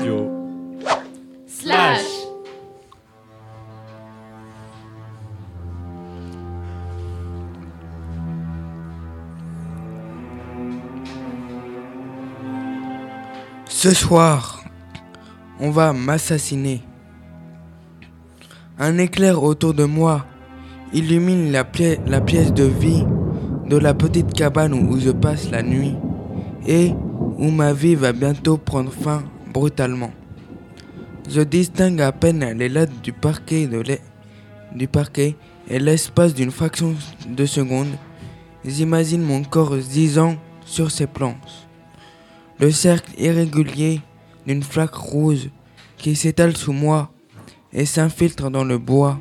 Radio. Slash. Ce soir, on va m'assassiner. Un éclair autour de moi illumine la, la, pièce de vie de la petite cabane où je passe la nuit et où ma vie va bientôt prendre fin brutalement. Je distingue à peine les lattes du parquet, et l'espace d'une fraction de seconde, j'imagine mon corps gisant sur ses planches. Le cercle irrégulier d'une flaque rouge qui s'étale sous moi et s'infiltre dans le bois.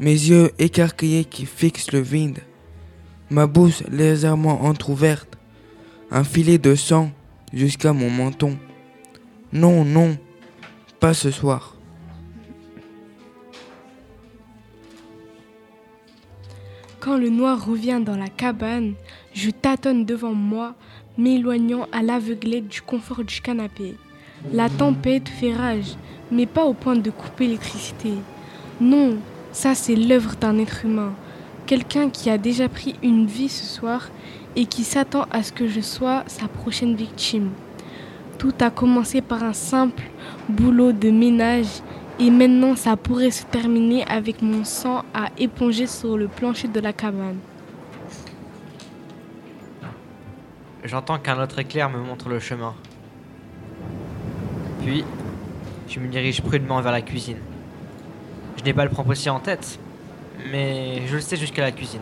Mes yeux écarquillés qui fixent le vide. Ma bouche légèrement entr'ouverte. Un filet de sang jusqu'à mon menton. Non, non, pas ce soir. Quand le noir revient dans la cabane, je tâtonne devant moi m'éloignant à l'aveuglette du confort du canapé. La tempête fait rage, mais pas au point de couper l'électricité. Non, ça c'est l'œuvre d'un être humain, quelqu'un qui a déjà pris une vie ce soir et qui s'attend à ce que je sois sa prochaine victime. Tout a commencé par un simple boulot de ménage et maintenant ça pourrait se terminer avec mon sang à éponger sur le plancher de la cabane. J'entends qu'un autre éclair me montre le chemin. Puis, je me dirige prudemment vers la cuisine. Je n'ai pas le aussi en tête, mais je le sais jusqu'à la cuisine.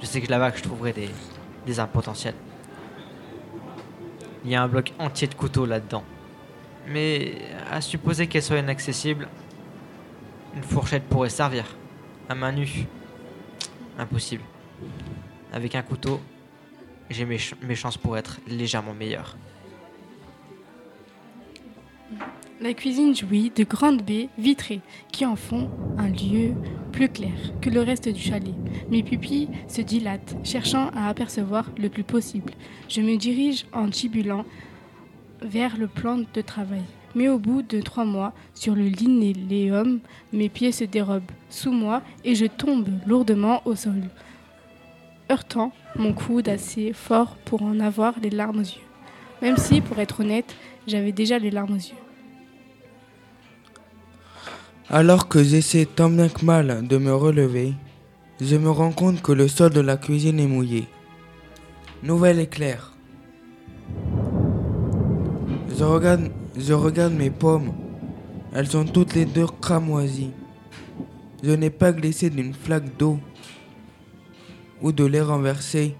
Je sais que là-bas je trouverai des, des armes potentielles. Il y a un bloc entier de couteaux là-dedans. Mais à supposer qu'elle soit inaccessible, une fourchette pourrait servir. À main nue. Impossible. Avec un couteau, j'ai mes, chances pour être légèrement meilleures. La cuisine jouit de grandes baies vitrées qui en font un lieu plus clair que le reste du chalet. Mes pupilles se dilatent, cherchant à apercevoir le plus possible. Je me dirige en tibulant vers le plan de travail. Mais au bout de trois mois, sur le linéum, mes pieds se dérobent sous moi et je tombe lourdement au sol heurtant mon coude assez fort pour en avoir les larmes aux yeux. Même si, pour être honnête, j'avais déjà les larmes aux yeux. Alors que j'essaie tant bien que mal de me relever, je me rends compte que le sol de la cuisine est mouillé. Nouvel éclair. Je regarde, je regarde mes pommes. Elles sont toutes les deux cramoisies. Je n'ai pas glissé d'une flaque d'eau ou de les renverser.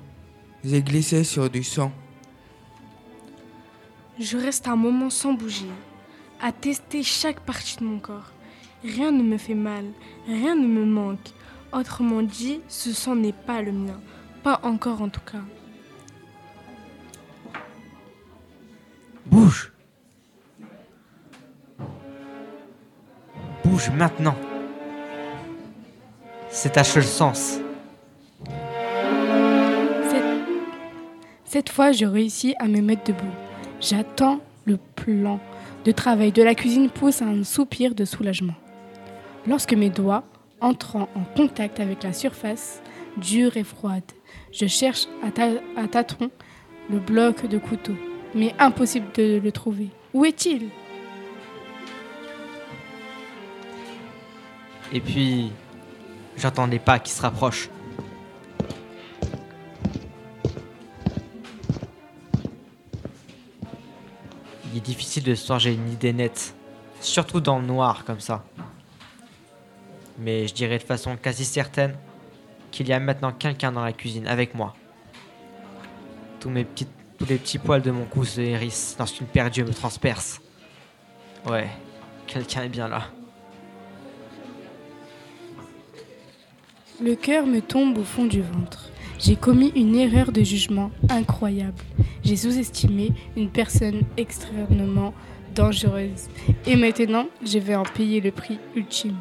J'ai glissé sur du sang. Je reste un moment sans bouger, à tester chaque partie de mon corps. Rien ne me fait mal, rien ne me manque. Autrement dit, ce sang n'est pas le mien, pas encore en tout cas. Bouge Bouge maintenant C'est ta seule sens. Cette fois, je réussis à me mettre debout. J'attends le plan de travail de la cuisine pousse un soupir de soulagement. Lorsque mes doigts entrant en contact avec la surface dure et froide, je cherche à, tâtons le bloc de couteau, mais impossible de le trouver. Où est-il? Et puis, j'entends des pas qui se rapprochent. il est difficile de se forger une idée nette, surtout dans le noir comme ça. Mais je dirais de façon quasi certaine qu'il y a maintenant quelqu'un dans la cuisine avec moi. Tous, mes petits, les petits poils de mon cou se hérissent lorsqu'une paire d'yeux me transperce. Ouais, quelqu'un est bien là. Le cœur me tombe au fond du ventre. J'ai commis une erreur de jugement incroyable. J'ai sous-estimé une personne extrêmement dangereuse. Et maintenant, je vais en payer le prix ultime.